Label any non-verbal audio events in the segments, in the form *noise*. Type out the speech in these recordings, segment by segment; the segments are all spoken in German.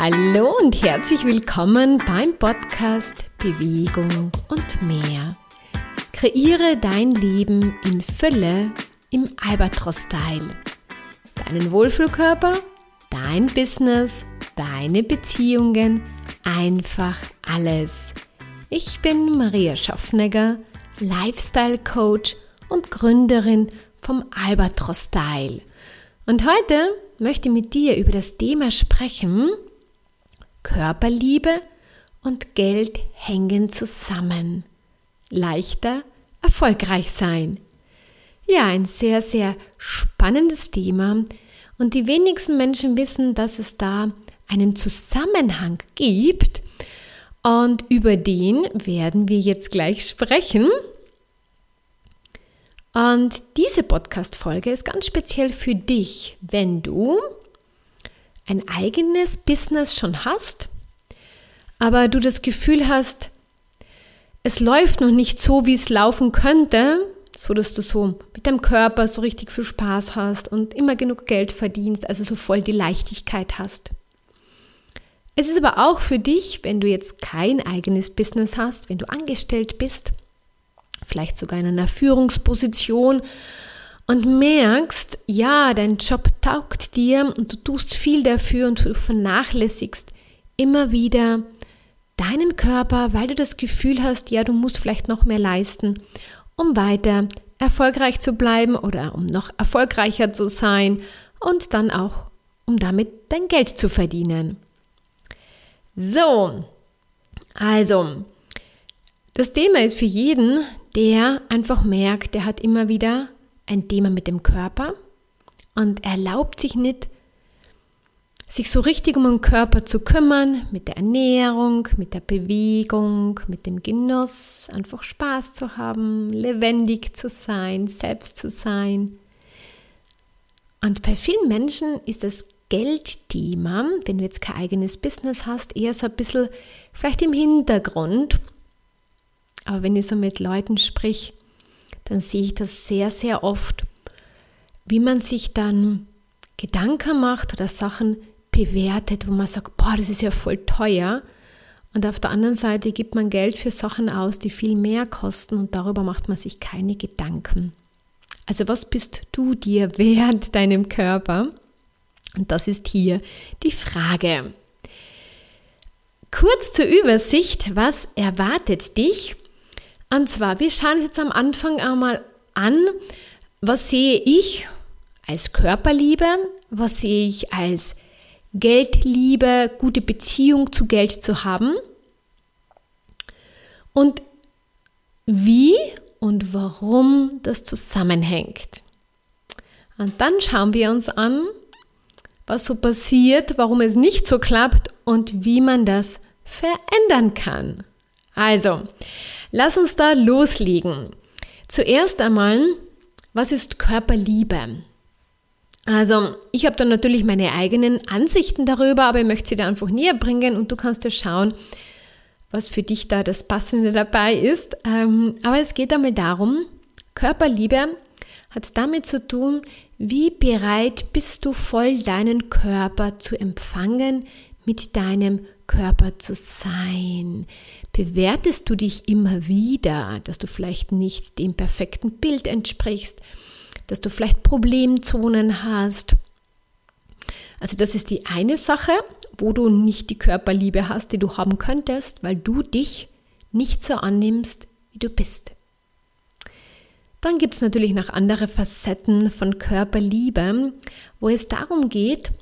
Hallo und herzlich willkommen beim Podcast Bewegung und mehr. Kreiere dein Leben in Fülle im Albatros-Style. Deinen Wohlfühlkörper, dein Business, deine Beziehungen, einfach alles. Ich bin Maria Schaffnegger, Lifestyle Coach und Gründerin vom Albatros Style. Und heute möchte ich mit dir über das Thema sprechen, Körperliebe und Geld hängen zusammen. Leichter erfolgreich sein. Ja, ein sehr, sehr spannendes Thema und die wenigsten Menschen wissen, dass es da einen Zusammenhang gibt und über den werden wir jetzt gleich sprechen. Und diese Podcast-Folge ist ganz speziell für dich, wenn du ein eigenes Business schon hast, aber du das Gefühl hast, es läuft noch nicht so, wie es laufen könnte, so dass du so mit deinem Körper so richtig viel Spaß hast und immer genug Geld verdienst, also so voll die Leichtigkeit hast. Es ist aber auch für dich, wenn du jetzt kein eigenes Business hast, wenn du angestellt bist, vielleicht sogar in einer Führungsposition und merkst, ja, dein Job taugt dir und du tust viel dafür und du vernachlässigst immer wieder deinen Körper, weil du das Gefühl hast, ja, du musst vielleicht noch mehr leisten, um weiter erfolgreich zu bleiben oder um noch erfolgreicher zu sein und dann auch, um damit dein Geld zu verdienen. So, also, das Thema ist für jeden, der einfach merkt, der hat immer wieder ein Thema mit dem Körper und erlaubt sich nicht, sich so richtig um den Körper zu kümmern, mit der Ernährung, mit der Bewegung, mit dem Genuss, einfach Spaß zu haben, lebendig zu sein, selbst zu sein. Und bei vielen Menschen ist das Geldthema, wenn du jetzt kein eigenes Business hast, eher so ein bisschen vielleicht im Hintergrund. Aber wenn ich so mit Leuten sprich, dann sehe ich das sehr, sehr oft, wie man sich dann Gedanken macht oder Sachen bewertet, wo man sagt, boah, das ist ja voll teuer. Und auf der anderen Seite gibt man Geld für Sachen aus, die viel mehr kosten und darüber macht man sich keine Gedanken. Also was bist du dir wert *laughs* deinem Körper? Und das ist hier die Frage. Kurz zur Übersicht, was erwartet dich? Und zwar, wir schauen jetzt am Anfang einmal an, was sehe ich als Körperliebe, was sehe ich als Geldliebe, gute Beziehung zu Geld zu haben und wie und warum das zusammenhängt. Und dann schauen wir uns an, was so passiert, warum es nicht so klappt und wie man das verändern kann. Also, Lass uns da loslegen. Zuerst einmal, was ist Körperliebe? Also, ich habe da natürlich meine eigenen Ansichten darüber, aber ich möchte sie dir einfach näher bringen und du kannst ja schauen, was für dich da das Passende dabei ist. Ähm, aber es geht einmal darum, Körperliebe hat damit zu tun, wie bereit bist du voll deinen Körper zu empfangen, mit deinem Körper zu sein? Bewertest du dich immer wieder, dass du vielleicht nicht dem perfekten Bild entsprichst, dass du vielleicht Problemzonen hast? Also das ist die eine Sache, wo du nicht die Körperliebe hast, die du haben könntest, weil du dich nicht so annimmst, wie du bist. Dann gibt es natürlich noch andere Facetten von Körperliebe, wo es darum geht,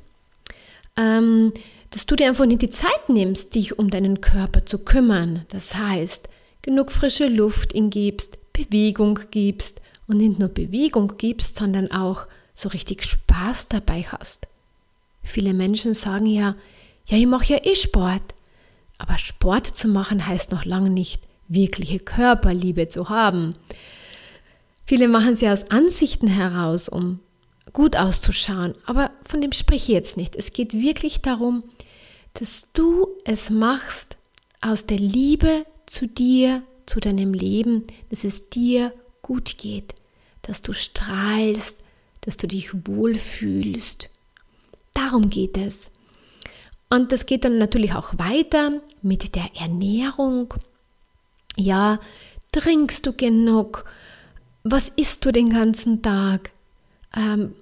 ähm, dass du dir einfach nicht die Zeit nimmst, dich um deinen Körper zu kümmern. Das heißt, genug frische Luft ihn gibst, Bewegung gibst und nicht nur Bewegung gibst, sondern auch so richtig Spaß dabei hast. Viele Menschen sagen ja, ja, ich mache ja eh Sport. Aber Sport zu machen heißt noch lange nicht, wirkliche Körperliebe zu haben. Viele machen sie aus Ansichten heraus, um gut auszuschauen. Aber von dem spreche ich jetzt nicht. Es geht wirklich darum, dass du es machst aus der Liebe zu dir, zu deinem Leben, dass es dir gut geht, dass du strahlst, dass du dich wohlfühlst. Darum geht es. Und das geht dann natürlich auch weiter mit der Ernährung. Ja, trinkst du genug? Was isst du den ganzen Tag? Ähm,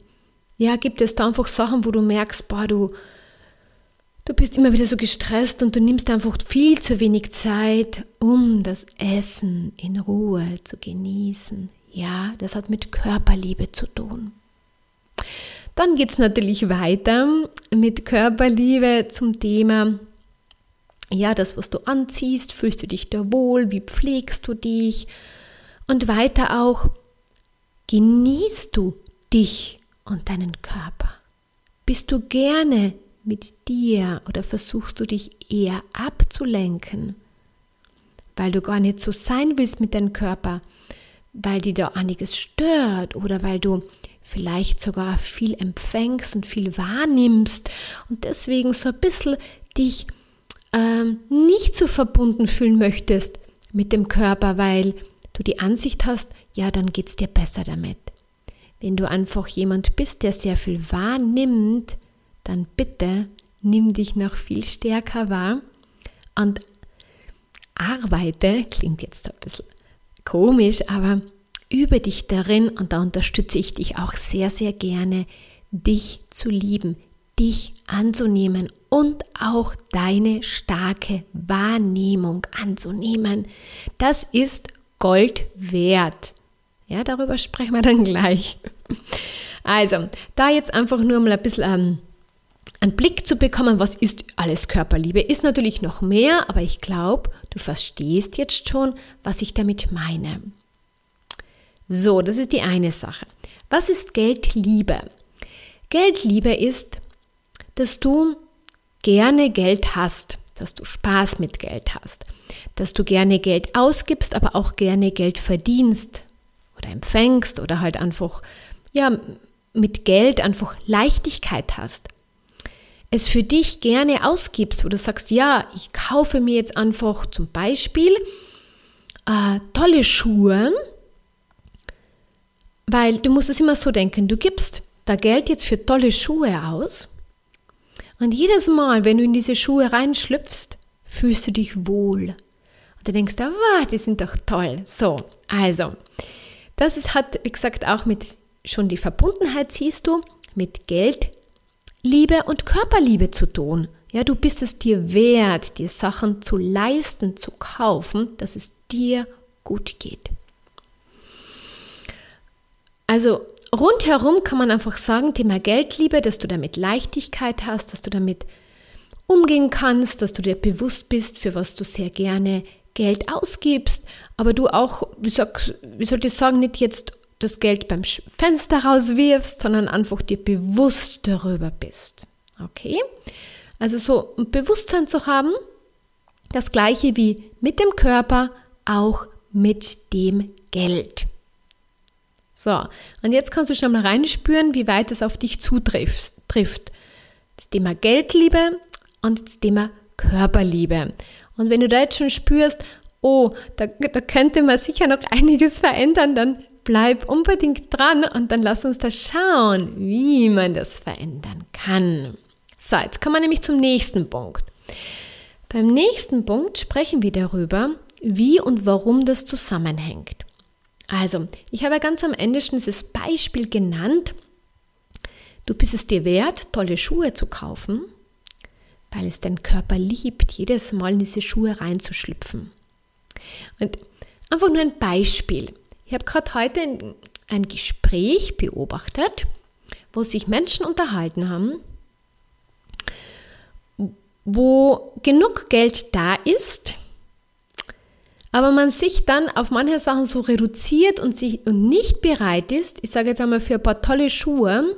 ja, gibt es da einfach Sachen, wo du merkst, boah, du, du bist immer wieder so gestresst und du nimmst einfach viel zu wenig Zeit, um das Essen in Ruhe zu genießen. Ja, das hat mit Körperliebe zu tun. Dann geht es natürlich weiter mit Körperliebe zum Thema, ja, das, was du anziehst, fühlst du dich da wohl, wie pflegst du dich und weiter auch, genießt du dich und deinen Körper? Bist du gerne mit dir oder versuchst du dich eher abzulenken, weil du gar nicht so sein willst mit deinem Körper, weil dir da einiges stört oder weil du vielleicht sogar viel empfängst und viel wahrnimmst und deswegen so ein bisschen dich ähm, nicht so verbunden fühlen möchtest mit dem Körper, weil du die Ansicht hast, ja, dann geht es dir besser damit. Wenn du einfach jemand bist, der sehr viel wahrnimmt, dann bitte nimm dich noch viel stärker wahr und arbeite, klingt jetzt ein bisschen komisch, aber übe dich darin und da unterstütze ich dich auch sehr, sehr gerne, dich zu lieben, dich anzunehmen und auch deine starke Wahrnehmung anzunehmen. Das ist Gold wert. Ja, darüber sprechen wir dann gleich. Also, da jetzt einfach nur mal ein bisschen ähm, einen Blick zu bekommen, was ist alles Körperliebe, ist natürlich noch mehr, aber ich glaube, du verstehst jetzt schon, was ich damit meine. So, das ist die eine Sache. Was ist Geldliebe? Geldliebe ist, dass du gerne Geld hast, dass du Spaß mit Geld hast, dass du gerne Geld ausgibst, aber auch gerne Geld verdienst oder empfängst oder halt einfach ja mit Geld einfach Leichtigkeit hast. Es für dich gerne ausgibst, du sagst, ja, ich kaufe mir jetzt einfach zum Beispiel äh, tolle Schuhe, weil du musst es immer so denken, du gibst da Geld jetzt für tolle Schuhe aus und jedes Mal, wenn du in diese Schuhe reinschlüpfst, fühlst du dich wohl. Und du denkst, ah, die sind doch toll. So, also, das ist, hat, wie gesagt, auch mit schon die Verbundenheit, siehst du, mit Geld, Liebe und Körperliebe zu tun. Ja, du bist es dir wert, dir Sachen zu leisten, zu kaufen, dass es dir gut geht. Also rundherum kann man einfach sagen, Thema Geldliebe, dass du damit Leichtigkeit hast, dass du damit umgehen kannst, dass du dir bewusst bist, für was du sehr gerne Geld ausgibst, aber du auch, wie, sag, wie soll ich sagen, nicht jetzt das Geld beim Fenster rauswirfst, sondern einfach dir bewusst darüber bist. Okay? Also so ein Bewusstsein zu haben, das gleiche wie mit dem Körper, auch mit dem Geld. So, und jetzt kannst du schon mal reinspüren, wie weit es auf dich zutrifft. Das Thema Geldliebe und das Thema Körperliebe. Und wenn du da jetzt schon spürst, oh, da, da könnte man sicher noch *laughs* einiges verändern, dann bleib unbedingt dran und dann lass uns da schauen, wie man das verändern kann. So, jetzt kommen wir nämlich zum nächsten Punkt. Beim nächsten Punkt sprechen wir darüber, wie und warum das zusammenhängt. Also, ich habe ganz am Ende schon dieses Beispiel genannt. Du bist es dir wert, tolle Schuhe zu kaufen, weil es dein Körper liebt, jedes Mal in diese Schuhe reinzuschlüpfen. Und einfach nur ein Beispiel. Ich habe gerade heute ein, Gespräch beobachtet, wo sich Menschen unterhalten haben, wo genug Geld da ist, aber man sich dann auf manche Sachen so reduziert und, sich, und nicht bereit ist, ich sage jetzt einmal für ein paar tolle Schuhe,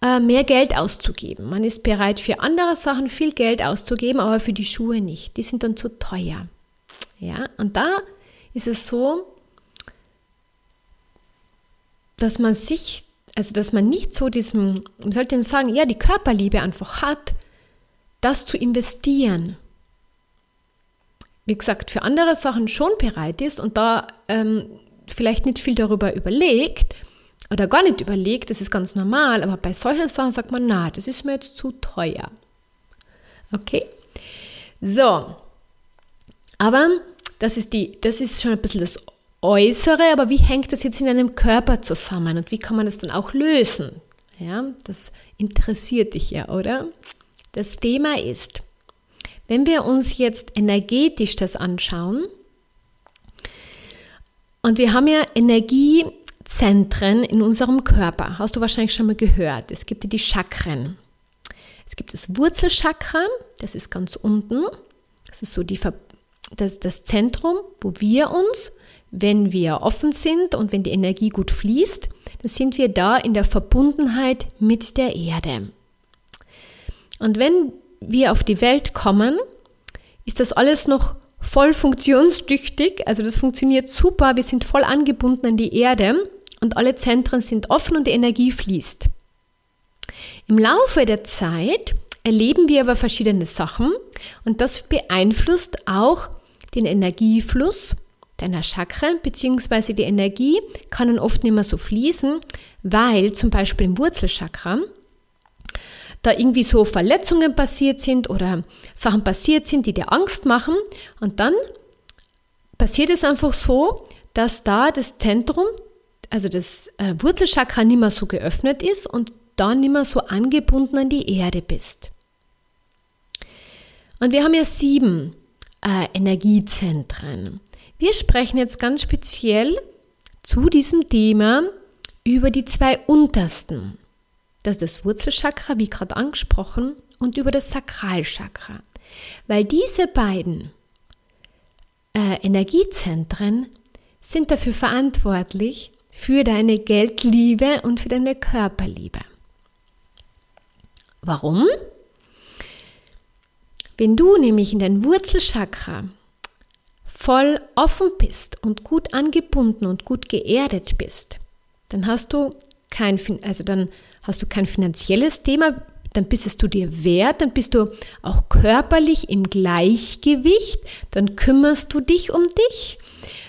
äh, mehr Geld auszugeben. Man ist bereit für andere Sachen viel Geld auszugeben, aber für die Schuhe nicht. Die sind dann zu teuer. Ja, und da ist es so, dass man sich, also dass man nicht so diesen, man sollte sagen, ja, die Körperliebe einfach hat, das zu investieren wie gesagt, für andere Sachen schon bereit ist und da ähm, vielleicht nicht viel darüber überlegt oder gar nicht überlegt, das ist ganz normal, aber bei solchen Sachen sagt man, na, das ist mir jetzt zu teuer. Okay? So. Aber das ist, die, das ist schon ein bisschen das Äußere, aber wie hängt das jetzt in einem Körper zusammen und wie kann man das dann auch lösen? Ja, das interessiert dich ja, oder? Das Thema ist, wenn wir uns jetzt energetisch das anschauen, und wir haben ja Energiezentren in unserem Körper, hast du wahrscheinlich schon mal gehört. Es gibt ja die Chakren. Es gibt das Wurzelchakra, das ist ganz unten. Das ist so die, das, das Zentrum, wo wir uns, wenn wir offen sind und wenn die Energie gut fließt, dann sind wir da in der Verbundenheit mit der Erde. Und wenn wir auf die Welt kommen, ist das alles noch voll funktionstüchtig. Also das funktioniert super. Wir sind voll angebunden an die Erde und alle Zentren sind offen und die Energie fließt. Im Laufe der Zeit erleben wir aber verschiedene Sachen und das beeinflusst auch den Energiefluss deiner Chakren, beziehungsweise die Energie kann dann oft nicht mehr so fließen, weil zum Beispiel im Wurzelchakra da irgendwie so Verletzungen passiert sind oder Sachen passiert sind, die dir Angst machen. Und dann passiert es einfach so, dass da das Zentrum, also das äh, Wurzelchakra nicht mehr so geöffnet ist und da nicht mehr so angebunden an die Erde bist. Und wir haben ja sieben äh, Energiezentren. Wir sprechen jetzt ganz speziell zu diesem Thema über die zwei untersten. Das ist das Wurzelchakra, wie gerade angesprochen, und über das Sakralchakra. Weil diese beiden äh, Energiezentren sind dafür verantwortlich für deine Geldliebe und für deine Körperliebe. Warum? Wenn du nämlich in dein Wurzelchakra voll offen bist und gut angebunden und gut geerdet bist, dann hast du kein, also dann hast du kein finanzielles Thema, dann bist es du dir wert, dann bist du auch körperlich im Gleichgewicht, dann kümmerst du dich um dich,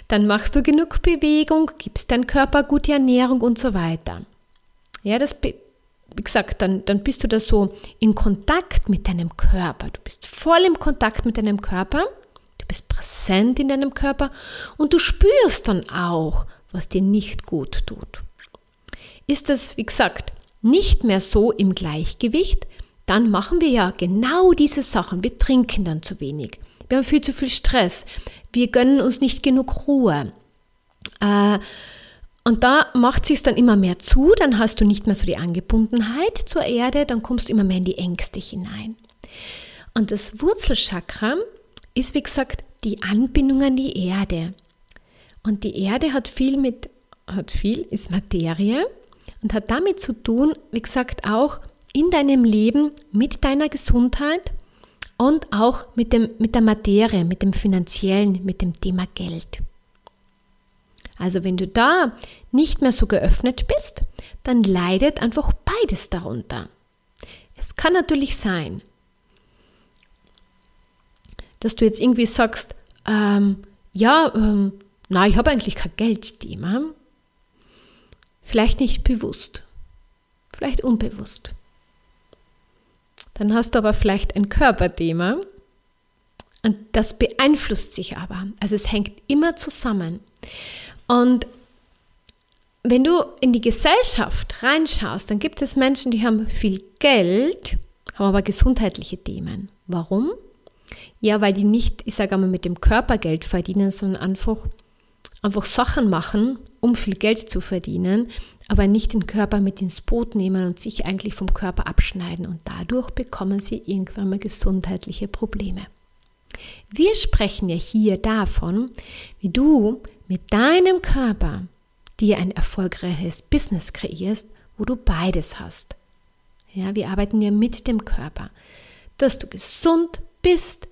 dann machst du genug Bewegung, gibst deinem Körper gute Ernährung und so weiter. Ja, das, wie gesagt, dann, dann bist du da so in Kontakt mit deinem Körper. Du bist voll im Kontakt mit deinem Körper, du bist präsent in deinem Körper und du spürst dann auch, was dir nicht gut tut. Ist das, wie gesagt, nicht mehr so im Gleichgewicht, dann machen wir ja genau diese Sachen. Wir trinken dann zu wenig. Wir haben viel zu viel Stress. Wir gönnen uns nicht genug Ruhe. Äh, und da macht sich dann immer mehr zu, dann hast du nicht mehr so die Angebundenheit zur Erde, dann kommst du immer mehr in die Ängste hinein. Und das Wurzelchakra ist, wie gesagt, die Anbindung an die Erde. Und die Erde hat viel mit, hat viel, ist Materie und hat damit zu tun, wie gesagt, auch in deinem Leben mit deiner Gesundheit und auch mit, dem, mit der Materie, mit dem finanziellen, mit dem Thema Geld. Also wenn du da nicht mehr so geöffnet bist, dann leidet einfach beides darunter. Es kann natürlich sein, dass du jetzt irgendwie sagst, ähm, ja, ähm, na, ich habe eigentlich kein Geldthema. Vielleicht nicht bewusst, vielleicht unbewusst. Dann hast du aber vielleicht ein Körperthema und das beeinflusst sich aber. Also es hängt immer zusammen. Und wenn du in die Gesellschaft reinschaust, dann gibt es Menschen, die haben viel Geld, haben aber gesundheitliche Themen. Warum? Ja, weil die nicht, ich sage einmal, mit dem Körper Geld verdienen, sondern einfach, einfach Sachen machen, um viel Geld zu verdienen, aber nicht den Körper mit ins Boot nehmen und sich eigentlich vom Körper abschneiden und dadurch bekommen sie irgendwann mal gesundheitliche Probleme. Wir sprechen ja hier davon, wie du mit deinem Körper dir ein erfolgreiches Business kreierst, wo du beides hast. Ja, wir arbeiten ja mit dem Körper, dass du gesund bist,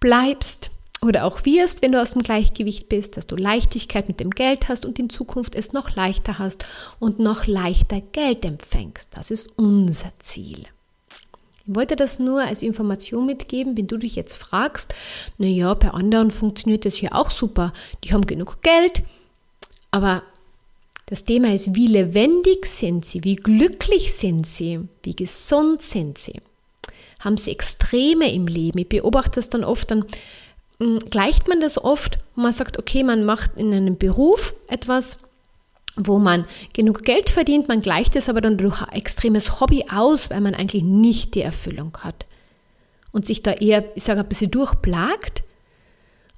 bleibst oder auch wirst, wenn du aus dem Gleichgewicht bist, dass du Leichtigkeit mit dem Geld hast und in Zukunft es noch leichter hast und noch leichter Geld empfängst. Das ist unser Ziel. Ich wollte das nur als Information mitgeben, wenn du dich jetzt fragst, naja, bei anderen funktioniert das ja auch super, die haben genug Geld, aber das Thema ist, wie lebendig sind sie, wie glücklich sind sie, wie gesund sind sie. Haben sie Extreme im Leben. Ich beobachte das dann oft, dann hm, gleicht man das oft, man sagt, okay, man macht in einem Beruf etwas, wo man genug Geld verdient, man gleicht es aber dann durch ein extremes Hobby aus, weil man eigentlich nicht die Erfüllung hat und sich da eher, ich sage, ein bisschen durchplagt.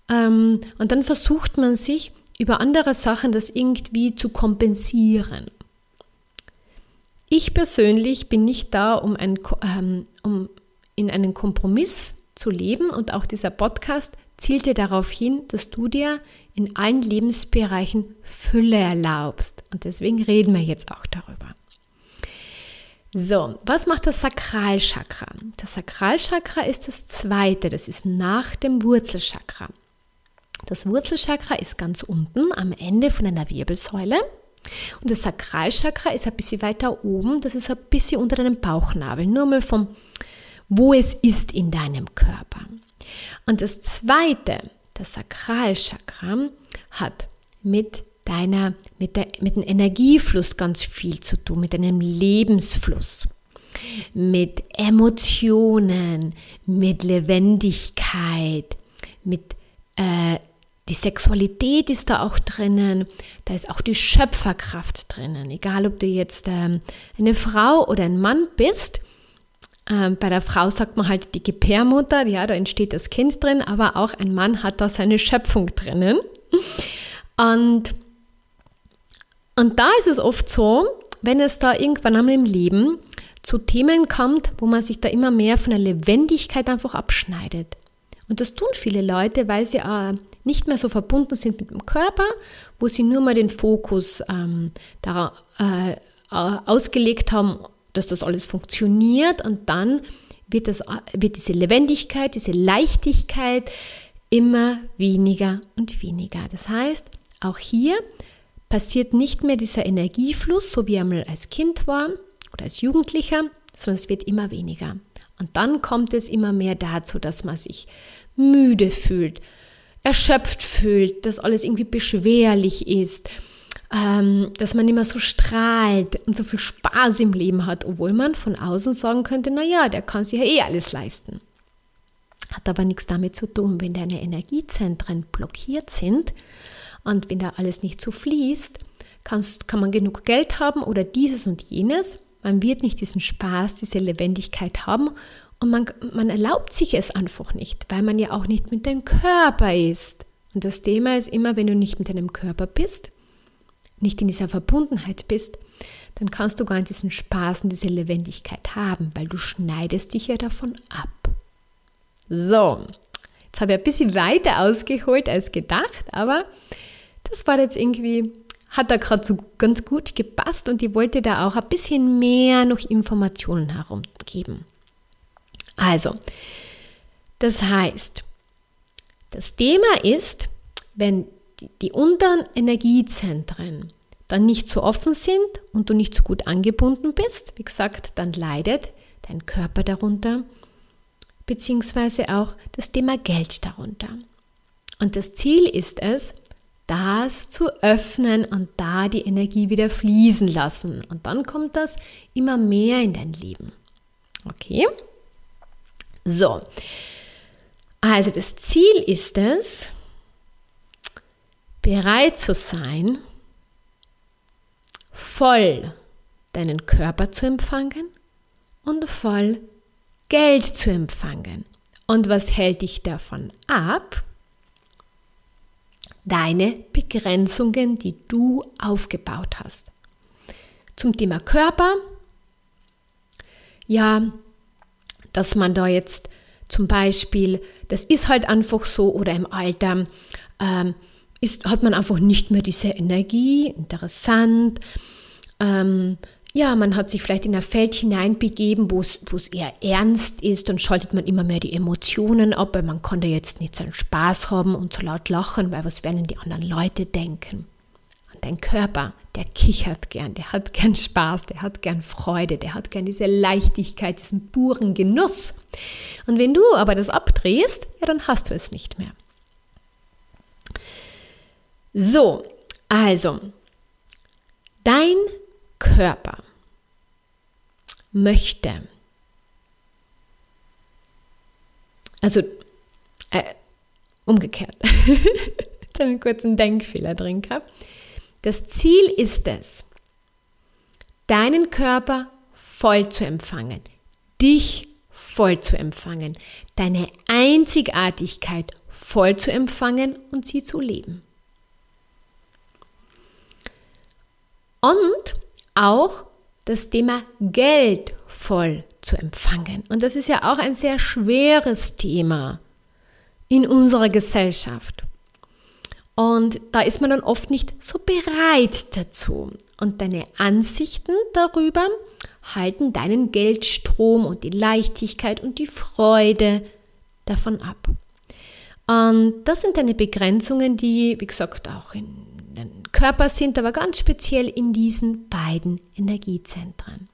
Ähm, und dann versucht man sich über andere Sachen das irgendwie zu kompensieren. Ich persönlich bin nicht da, um, ein, ähm, um in einen Kompromiss zu leben und auch dieser Podcast zielte darauf hin, dass du dir in allen Lebensbereichen Fülle erlaubst. Und deswegen reden wir jetzt auch darüber. So, was macht das Sakralchakra? Das Sakralchakra ist das zweite, das ist nach dem Wurzelchakra. Das Wurzelchakra ist ganz unten am Ende von einer Wirbelsäule und das Sakralchakra ist ein bisschen weiter oben, das ist ein bisschen unter deinem Bauchnabel, nur mal vom, wo es ist in deinem Körper. Und das zweite, das Sakralchakra, hat mit deiner, mit, der, mit dem Energiefluss ganz viel zu tun, mit deinem Lebensfluss, mit Emotionen, mit Lebendigkeit, mit äh, die Sexualität ist da auch drinnen, da ist auch die Schöpferkraft drinnen. Egal, ob du jetzt ähm, eine Frau oder ein Mann bist, ähm, bei der Frau sagt man halt die Gebärmutter, ja, da entsteht das Kind drin, aber auch ein Mann hat da seine Schöpfung drinnen. Und und da ist es oft so, wenn es da irgendwann einmal im Leben zu Themen kommt, wo man sich da immer mehr von der Lebendigkeit einfach abschneidet. Und das tun viele Leute, weil sie äh, nicht mehr so verbunden sind mit dem Körper, wo sie nur mal den Fokus ähm, darauf äh, ausgelegt haben, dass das alles funktioniert und dann wird, das, wird diese Lebendigkeit, diese Leichtigkeit immer weniger und weniger. Das heißt, auch hier passiert nicht mehr dieser Energiefluss, so wie er mal als Kind war oder als Jugendlicher, sondern es wird immer weniger. Und dann kommt es immer mehr dazu, dass man sich müde fühlt, erschöpft fühlt, dass alles irgendwie beschwerlich ist, ähm, dass man immer so strahlt und so viel Spaß im Leben hat, obwohl man von außen sagen könnte, naja, der kann sich ja eh alles leisten. Hat aber nichts damit zu tun, wenn deine Energiezentren blockiert sind und wenn da alles nicht so fließt, kannst, kann man genug Geld haben oder dieses und jenes. Man wird nicht diesen Spaß, diese Lebendigkeit haben und man, man erlaubt sich es einfach nicht, weil man ja auch nicht mit dem Körper ist. Und das Thema ist immer, wenn du nicht mit deinem Körper bist, nicht in dieser Verbundenheit bist, dann kannst du gar nicht diesen Spaß und diese Lebendigkeit haben, weil du schneidest dich ja davon ab. So, jetzt habe ich ein bisschen weiter ausgeholt als gedacht, aber das war jetzt irgendwie, hat da gerade so ganz gut gepasst und ich wollte da auch ein bisschen mehr noch Informationen herumgeben. Also, das heißt, das Thema ist, wenn die, unteren Energiezentren dann nicht so offen sind und du nicht so gut angebunden bist, wie gesagt, dann leidet dein Körper darunter, beziehungsweise auch das Thema Geld darunter. Und das Ziel ist es, das zu öffnen und da die Energie wieder fließen lassen. Und dann kommt das immer mehr in dein Leben. Okay? So. Also das Ziel ist es, bereit zu sein, voll deinen Körper zu empfangen und voll Geld zu empfangen. Und was hält dich davon ab? deine Begrenzungen, die du aufgebaut hast. Zum Thema Körper, ja, dass man da jetzt zum Beispiel, das ist halt einfach so, oder im Alter ähm, ist, hat man einfach nicht mehr diese Energie, interessant. Ähm, ja, man hat sich vielleicht in ein Feld hineinbegeben, wo es eher ernst ist, dann schaltet man immer mehr die Emotionen ab, weil man kann da jetzt nicht so einen Spaß haben und so laut lachen, weil was werden die anderen Leute denken? Und dein Körper, der kichert gern, der hat gern Spaß, der hat gern Freude, der hat gern diese Leichtigkeit, diesen puren Genuss. Und wenn du aber das abdrehst, ja, dann hast du es nicht mehr. So, also, dein Körper möchte Also äh, umgekehrt. *laughs* Jetzt habe ich einen Denkfehler drin gehabt. Das Ziel ist es, deinen Körper voll zu empfangen, dich voll zu empfangen, deine Einzigartigkeit voll zu empfangen und sie zu leben. Und auch das Thema Geld voll zu empfangen. Und das ist ja auch ein sehr schweres Thema in unserer Gesellschaft. Und da ist man dann oft nicht so bereit dazu. Und deine Ansichten darüber halten deinen Geldstrom und die Leichtigkeit und die Freude davon ab. Und das sind deine Begrenzungen, die, wie gesagt, auch in Körper sind, aber ganz speziell in diesen beiden Energiezentren.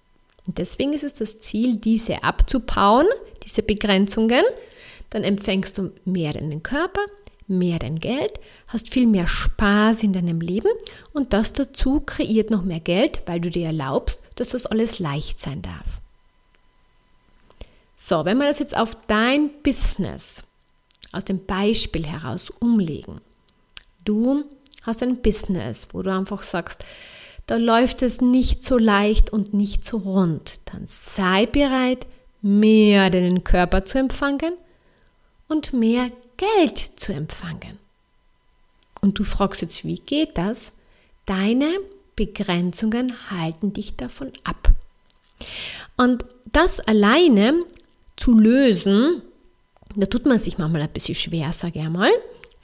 Und deswegen ist es das Ziel, diese abzubauen, diese Begrenzungen. Dann empfängst du mehr deinen Körper, mehr dein Geld, hast viel mehr Spaß in deinem Leben und das dazu kreiert noch mehr Geld, weil du dir erlaubst, dass das alles leicht sein darf. So, wenn wir das jetzt auf dein Business aus dem Beispiel heraus umlegen. Du hast ein Business, wo du einfach sagst, da läuft es nicht so leicht und nicht so rund. Dann sei bereit, mehr deinen Körper zu empfangen und mehr Geld zu empfangen. Und du fragst jetzt, wie geht das? Deine Begrenzungen halten dich davon ab. Und das alleine zu lösen, da tut man sich manchmal ein bisschen schwer, sage ich einmal.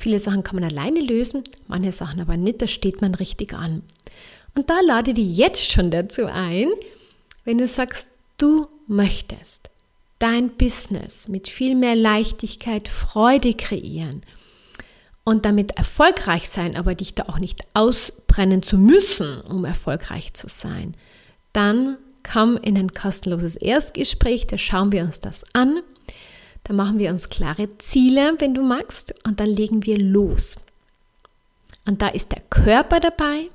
Viele Sachen kann man alleine lösen, manche Sachen aber nicht, da steht man richtig an. Und da lade dich jetzt schon dazu ein, wenn du sagst, du möchtest dein Business mit viel mehr Leichtigkeit, Freude kreieren und damit erfolgreich sein, aber dich da auch nicht ausbrennen zu müssen, um erfolgreich zu sein, dann komm in ein kostenloses Erstgespräch, da schauen wir uns das an. Da machen wir uns klare Ziele, wenn du magst, und dann legen wir los. Und da ist der Körper dabei,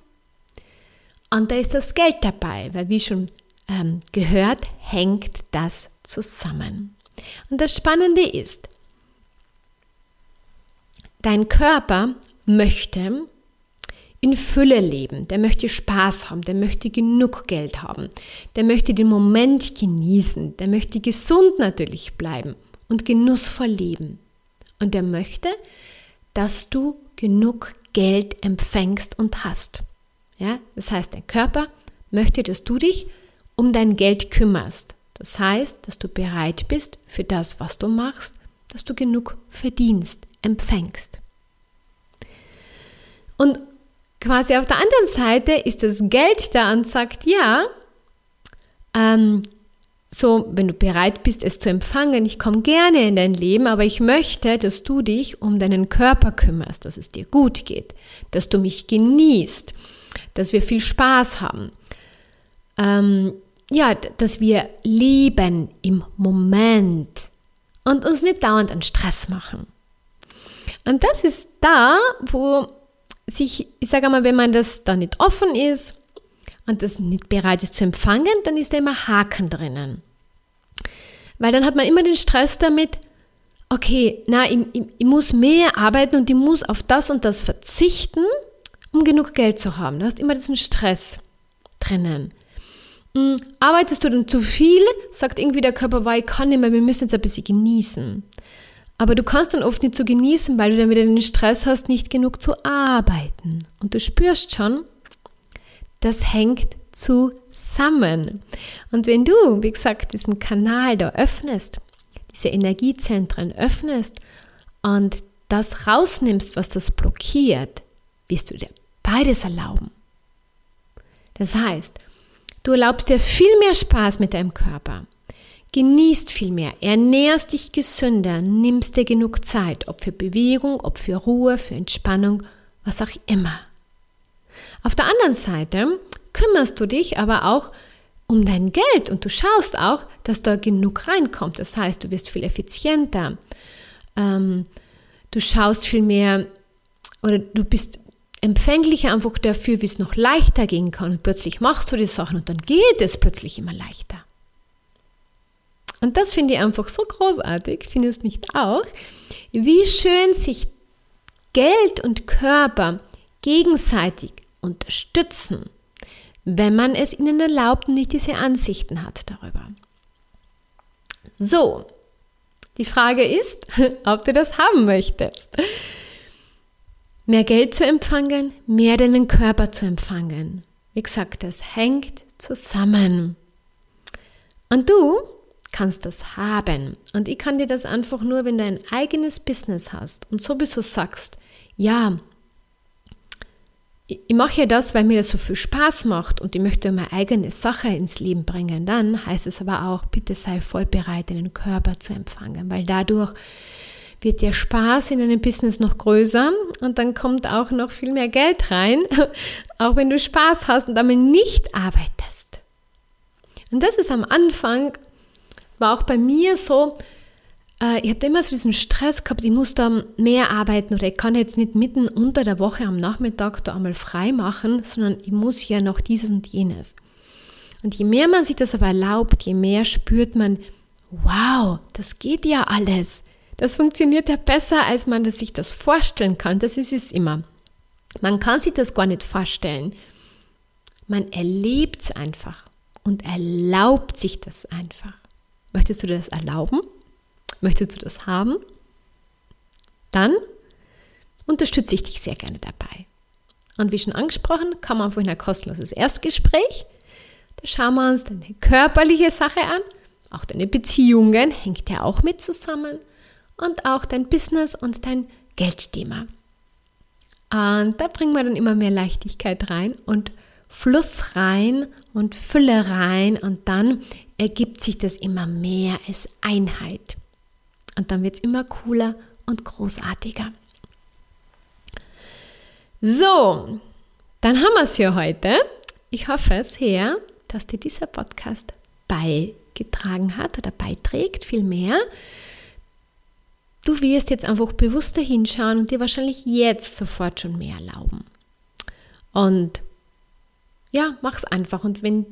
und da ist das Geld dabei, weil wie schon ähm, gehört, hängt das zusammen. Und das Spannende ist, dein Körper möchte in Fülle leben, der möchte Spaß haben, der möchte genug Geld haben, der möchte den Moment genießen, der möchte gesund natürlich bleiben und genussvoll leben. Und der möchte, dass du genug Geld empfängst und hast. Ja, das heißt, dein Körper möchte, dass du dich um dein Geld kümmerst. Das heißt, dass du bereit bist für das, was du machst, dass du genug verdienst, empfängst. Und quasi auf der anderen Seite ist das Geld da und sagt, ja, ähm, so, wenn du bereit bist, es zu empfangen, ich komme gerne in dein Leben, aber ich möchte, dass du dich um deinen Körper kümmerst, dass es dir gut geht, dass du mich genießt, dass wir viel Spaß haben. Ähm, ja, dass wir leben im Moment und uns nicht dauernd einen Stress machen. Und das ist da, wo sich, ich sage mal, wenn man das da nicht offen ist und das nicht bereit ist zu empfangen, dann ist da immer Haken drinnen. Weil dann hat man immer den Stress damit, okay, na, ich, ich, ich muss mehr arbeiten und ich muss auf das und das verzichten, um genug Geld zu haben. Du hast immer diesen Stress drinnen. Hm, arbeitest du dann zu viel, sagt irgendwie der Körper, weil ich kann nicht mehr, wir müssen jetzt ein bisschen genießen. Aber du kannst dann oft nicht so genießen, weil du dann wieder den Stress hast, nicht genug zu arbeiten. Und du spürst schon, das hängt zusammen. Und wenn du, wie gesagt, diesen Kanal da öffnest, diese Energiezentren öffnest und das rausnimmst, was das blockiert, wirst du dir beides erlauben. Das heißt, du erlaubst dir viel mehr Spaß mit deinem Körper, genießt viel mehr, ernährst dich gesünder, nimmst dir genug Zeit, ob für Bewegung, ob für Ruhe, für Entspannung, was auch immer. Auf der anderen Seite kümmerst du dich aber auch um dein Geld und du schaust auch, dass da genug reinkommt. Das heißt, du wirst viel effizienter. Ähm, du schaust viel mehr oder du bist empfänglicher einfach dafür, wie es noch leichter gehen kann. Und plötzlich machst du die Sachen und dann geht es plötzlich immer leichter. Und das finde ich einfach so großartig, finde es nicht auch, wie schön sich Geld und Körper gegenseitig unterstützen, wenn man es ihnen erlaubt und nicht diese Ansichten hat darüber. So, die Frage ist, *laughs* ob du das haben möchtest. Mehr Geld zu empfangen, mehr deinen Körper zu empfangen. Wie gesagt, das hängt zusammen. Und du kannst das haben. Und ich kann dir das einfach nur, wenn du ein eigenes Business hast und sowieso sagst, ja, ich mache ja das, weil mir das so viel Spaß macht und ich möchte meine eigene Sache ins Leben bringen, dann heißt es aber auch, bitte sei voll bereit, deinen Körper zu empfangen, weil dadurch wird der Spaß in deinem Business noch größer und dann kommt auch noch viel mehr Geld rein, *laughs* auch wenn du Spaß hast und damit nicht arbeitest. Und das ist am Anfang, war auch bei mir so, äh, ich habe immer so diesen Stress gehabt, ich muss da mehr arbeiten oder ich kann jetzt nicht mitten unter der Woche am Nachmittag da einmal frei machen, sondern ich muss ja noch dieses und jenes. Und je mehr man sich das aber erlaubt, je mehr spürt man, wow, das geht ja alles. Das funktioniert ja besser, als man sich das vorstellen kann. Das ist es immer. Man kann sich das gar nicht vorstellen. Man erlebt es einfach und erlaubt sich das einfach. Möchtest du dir das erlauben? Möchtest du das haben? Dann unterstütze ich dich sehr gerne dabei. Und wie schon angesprochen, kann man vorhin ein kostenloses Erstgespräch. Da schauen wir uns deine körperliche Sache an. Auch deine Beziehungen hängt ja auch mit zusammen. Und auch dein Business und dein Geldthema. Und da bringen wir dann immer mehr Leichtigkeit rein und Fluss rein und Fülle rein. Und dann ergibt sich das immer mehr als Einheit. Und dann wird es immer cooler und großartiger. So, dann haben wir es für heute. Ich hoffe sehr, dass dir dieser Podcast beigetragen hat oder beiträgt, vielmehr. Du wirst jetzt einfach bewusster hinschauen und dir wahrscheinlich jetzt sofort schon mehr erlauben. Und ja, mach's einfach. Und wenn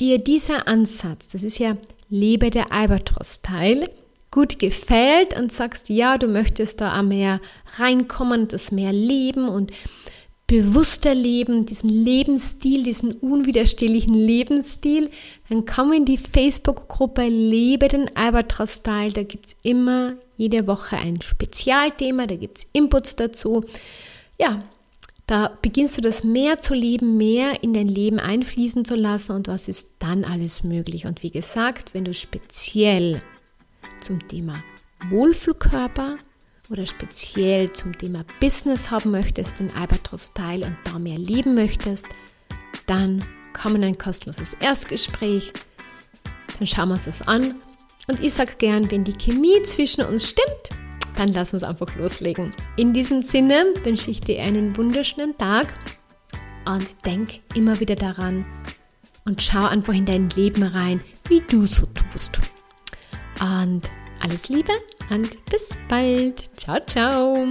dir dieser Ansatz, das ist ja Lebe der Albatros-Teil, gut gefällt und sagst, ja, du möchtest da auch mehr reinkommen, das mehr leben und bewusster leben, diesen Lebensstil, diesen unwiderstehlichen Lebensstil, dann komm in die Facebook-Gruppe Lebe den Albatros-Style. Da gibt es immer jede Woche ein Spezialthema, da gibt es Inputs dazu. Ja, da beginnst du das mehr zu leben, mehr in dein Leben einfließen zu lassen und was ist dann alles möglich. Und wie gesagt, wenn du speziell zum Thema Wohlfühlkörper oder speziell zum Thema Business haben möchtest, den Albatros-Style und da mehr leben möchtest, dann komm in ein kostenloses Erstgespräch. Dann schauen wir uns das an. Und ich sage gern, wenn die Chemie zwischen uns stimmt, dann lass uns einfach loslegen. In diesem Sinne wünsche ich dir einen wunderschönen Tag und denk immer wieder daran und schau einfach in dein Leben rein, wie du so tust. Und alles Liebe und bis bald. Ciao, ciao.